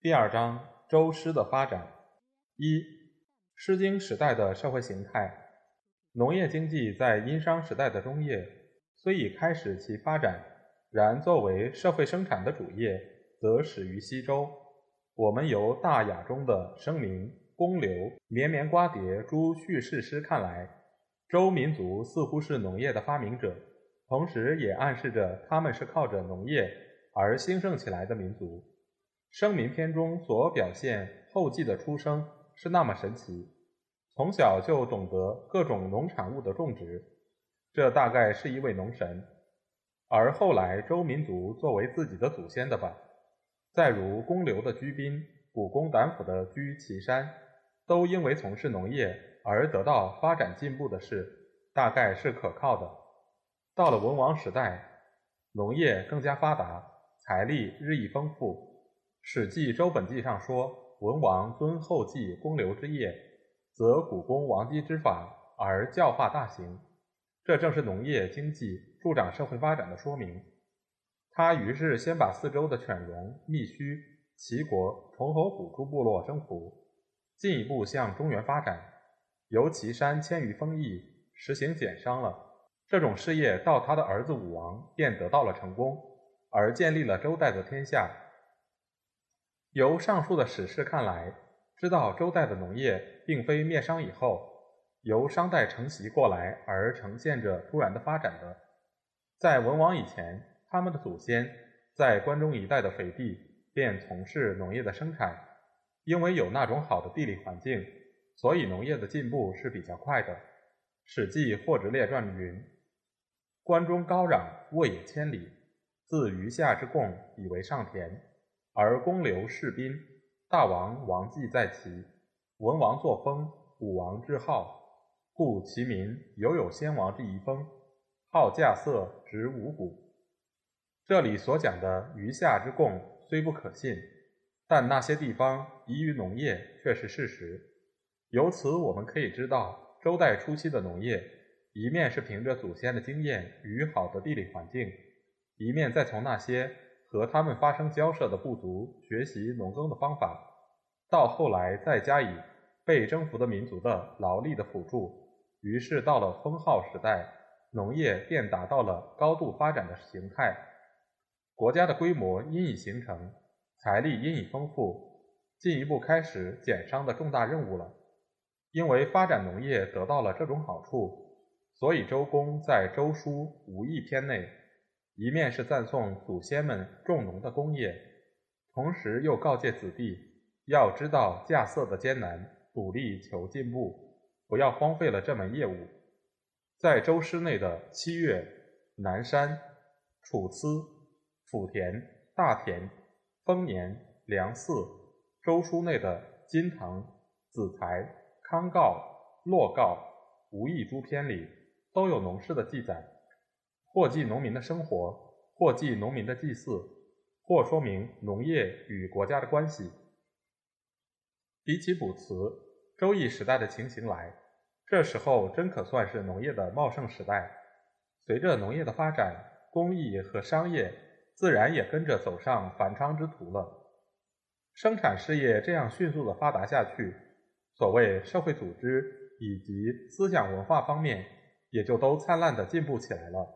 第二章：周诗的发展。一、诗经时代的社会形态。农业经济在殷商时代的中叶虽已开始其发展，然作为社会生产的主业，则始于西周。我们由《大雅》中的“声明”“公刘”“绵绵瓜瓞”诸叙事诗看来。周民族似乎是农业的发明者，同时也暗示着他们是靠着农业而兴盛起来的民族。生民篇中所表现后继的出生是那么神奇，从小就懂得各种农产物的种植，这大概是一位农神。而后来周民族作为自己的祖先的吧，再如公刘的居宾、古公胆府的居岐山，都因为从事农业。而得到发展进步的事，大概是可靠的。到了文王时代，农业更加发达，财力日益丰富。《史记·周本纪》上说：“文王尊后继公刘之业，则古公王姬之法而教化大行。”这正是农业经济助长社会发展的说明。他于是先把四周的犬戎、密须、齐国、崇侯虎诸部落征服，进一步向中原发展。由岐山迁于丰邑，实行减商了。这种事业到他的儿子武王便得到了成功，而建立了周代的天下。由上述的史事看来，知道周代的农业并非灭商以后由商代承袭过来而呈现着突然的发展的。在文王以前，他们的祖先在关中一带的肥地便从事农业的生产，因为有那种好的地理环境。所以农业的进步是比较快的，《史记·货殖列传》云：“关中高壤，沃野千里，自余下之贡以为上田。而公刘弑宾，大王王祭在其，文王作风，武王治号，故其民犹有先王之遗风，好稼穑，执五谷。”这里所讲的余下之贡虽不可信，但那些地方宜于农业却是事实。由此我们可以知道，周代初期的农业，一面是凭着祖先的经验与好的地理环境，一面再从那些和他们发生交涉的部族学习农耕的方法，到后来再加以被征服的民族的劳力的辅助，于是到了封号时代，农业便达到了高度发展的形态，国家的规模因已形成，财力因已丰富，进一步开始减商的重大任务了。因为发展农业得到了这种好处，所以周公在《周书·无义篇》内，一面是赞颂祖先们种农的功业，同时又告诫子弟要知道稼穑的艰难，努力求进步，不要荒废了这门业务。在周诗内的七月、南山、楚辞、府田、大田、丰年、梁嗣，周书内的金堂、子才。康告、洛告、无益诸篇里都有农事的记载，或记农民的生活，或记农民的祭祀，或说明农业与国家的关系。比起卜辞、周易时代的情形来，这时候真可算是农业的茂盛时代。随着农业的发展，工艺和商业自然也跟着走上繁昌之途了。生产事业这样迅速的发达下去。所谓社会组织以及思想文化方面，也就都灿烂的进步起来了。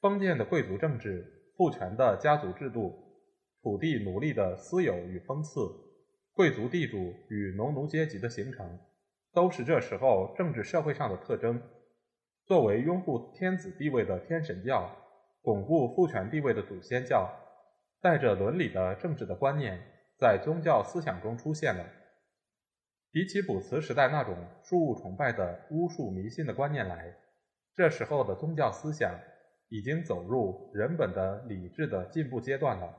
封建的贵族政治、父权的家族制度、土地奴隶的私有与封赐、贵族地主与农奴阶级的形成，都是这时候政治社会上的特征。作为拥护天子地位的天神教，巩固父权地位的祖先教，带着伦理的政治的观念，在宗教思想中出现了。比起卜辞时代那种树物崇拜的巫术迷信的观念来，这时候的宗教思想已经走入人本的理智的进步阶段了。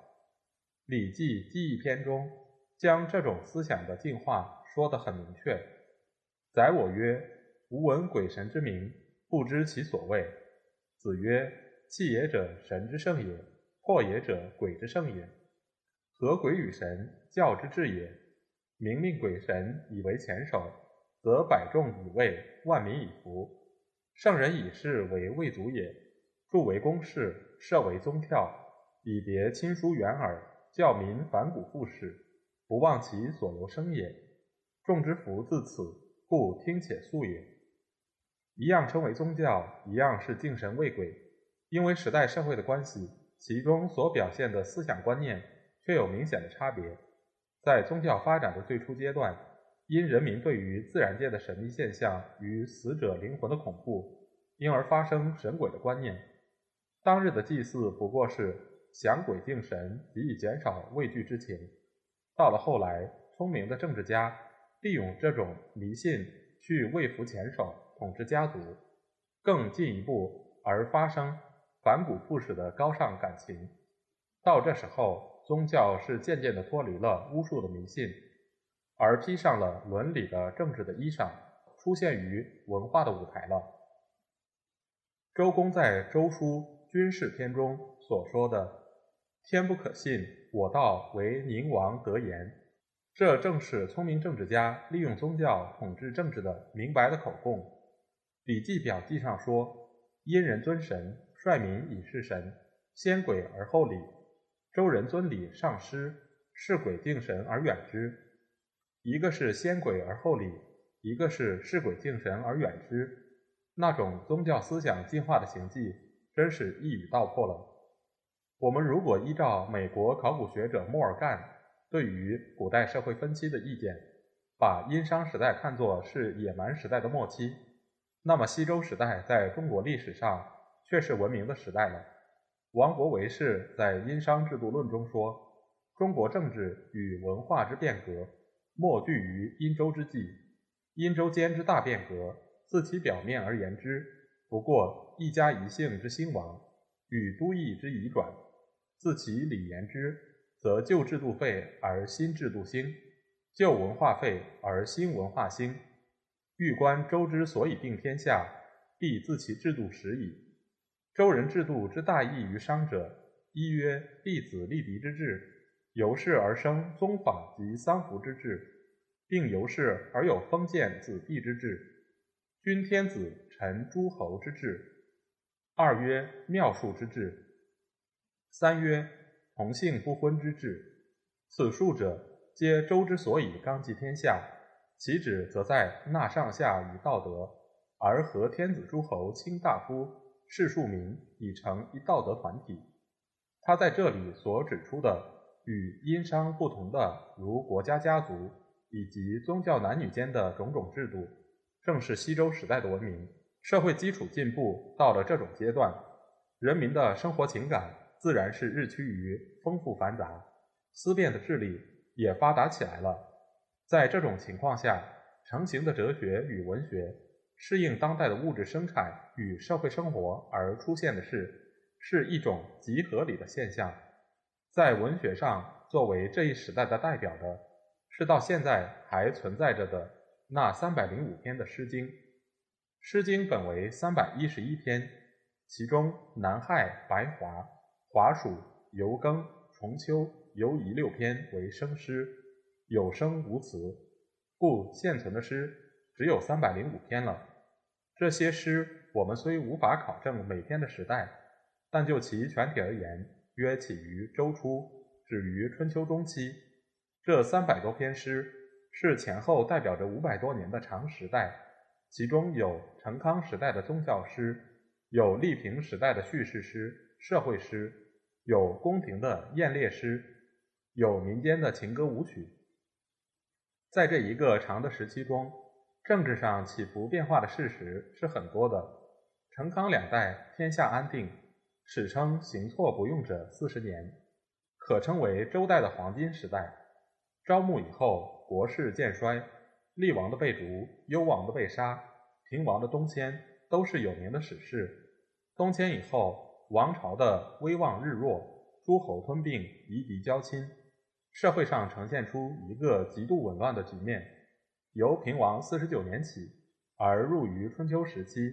礼记记忆篇中将这种思想的进化说得很明确。宰我曰：“吾闻鬼神之名，不知其所谓。”子曰：“气也者，神之圣也；破也者，鬼之圣也。何鬼与神，教之至也。明令鬼神以为前首，则百众以畏，万民以服。圣人以事为未足也，著为公事，设为宗跳，以别亲疏远耳。”教民反古复始，不忘其所由生也。众之福自此，故听且速也。一样称为宗教，一样是敬神畏鬼，因为时代社会的关系，其中所表现的思想观念却有明显的差别。在宗教发展的最初阶段，因人民对于自然界的神秘现象与死者灵魂的恐怖，因而发生神鬼的观念。当日的祭祀不过是。降鬼定神，以以减少畏惧之情。到了后来，聪明的政治家利用这种迷信去为服前手，统治家族，更进一步而发生反古复始的高尚感情。到这时候，宗教是渐渐地脱离了巫术的迷信，而披上了伦理的政治的衣裳，出现于文化的舞台了。周公在《周书·军事篇》中所说的。天不可信，我道为宁王得言。这正是聪明政治家利用宗教统治政治的明白的口供。《礼记表记》上说：“殷人尊神，率民以事神，先鬼而后礼；周人尊礼上师，事鬼敬神而远之。”一个是先鬼而后礼，一个是事鬼敬神而远之。那种宗教思想进化的行迹，真是一语道破了。我们如果依照美国考古学者莫尔干对于古代社会分期的意见，把殷商时代看作是野蛮时代的末期，那么西周时代在中国历史上却是文明的时代了。王国维是在《殷商制度论》中说：“中国政治与文化之变革，莫惧于殷周之际。殷周间之大变革，自其表面而言之，不过一家一姓之兴亡，与都邑之移转。”自其理言之，则旧制度废而新制度兴，旧文化废而新文化兴。欲观周之所以定天下，必自其制度始矣。周人制度之大义于商者，一曰立子立嫡之制，由是而生宗法及丧服之制，并由是而有封建子弟之制，君天子臣诸侯之制。二曰庙术之制。三曰同姓不婚之制，此数者皆周之所以纲纪天下，其旨则在纳上下以道德，而合天子诸侯卿大夫士庶民以成一道德团体。他在这里所指出的与殷商不同的，如国家家族以及宗教男女间的种种制度，正是西周时代的文明。社会基础进步到了这种阶段，人民的生活情感。自然是日趋于丰富繁杂，思辨的智力也发达起来了。在这种情况下，成型的哲学与文学适应当代的物质生产与社会生活而出现的是，是一种极合理的现象。在文学上，作为这一时代的代表的，是到现在还存在着的那三百零五篇的《诗经》。《诗经》本为三百一十一篇，其中南亥、白华。华属游庚重秋游夷六篇为生诗，有声无词，故现存的诗只有三百零五篇了。这些诗我们虽无法考证每篇的时代，但就其全体而言，约起于周初，止于春秋中期。这三百多篇诗是前后代表着五百多年的长时代，其中有成康时代的宗教诗，有立平时代的叙事诗。社会诗有宫廷的艳猎诗，有民间的情歌舞曲。在这一个长的时期中，政治上起伏变化的事实是很多的。成康两代天下安定，史称行错不用者四十年，可称为周代的黄金时代。昭穆以后，国势渐衰，厉王的被逐，幽王的被杀，平王的东迁，都是有名的史事。东迁以后。王朝的威望日弱，诸侯吞并，夷狄交侵，社会上呈现出一个极度紊乱的局面。由平王四十九年起，而入于春秋时期，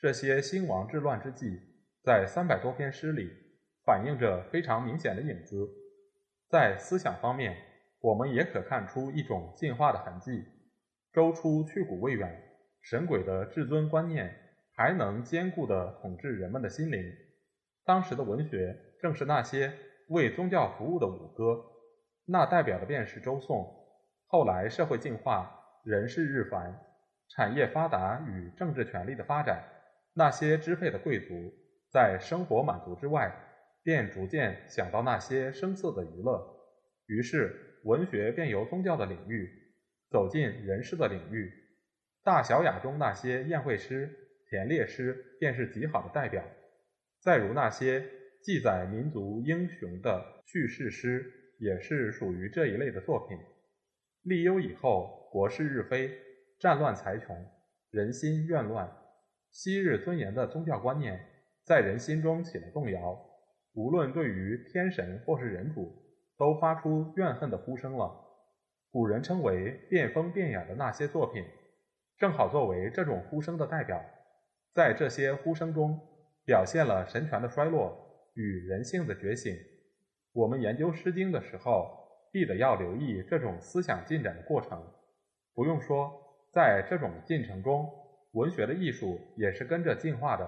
这些兴亡治乱之际，在三百多篇诗里，反映着非常明显的影子。在思想方面，我们也可看出一种进化的痕迹。周初去古未远，神鬼的至尊观念还能坚固地统治人们的心灵。当时的文学正是那些为宗教服务的舞歌，那代表的便是周颂。后来社会进化，人事日繁，产业发达与政治权力的发展，那些支配的贵族在生活满足之外，便逐渐想到那些声色的娱乐，于是文学便由宗教的领域走进人世的领域。大小雅中那些宴会诗、田猎诗便是极好的代表。再如那些记载民族英雄的叙事诗，也是属于这一类的作品。立忧以后，国势日非，战乱财穷，人心怨乱。昔日尊严的宗教观念在人心中起了动摇，无论对于天神或是人主，都发出怨恨的呼声了。古人称为变风变雅的那些作品，正好作为这种呼声的代表。在这些呼声中。表现了神权的衰落与人性的觉醒。我们研究《诗经》的时候，必得要留意这种思想进展的过程。不用说，在这种进程中，文学的艺术也是跟着进化的。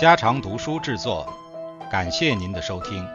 家常读书制作，感谢您的收听。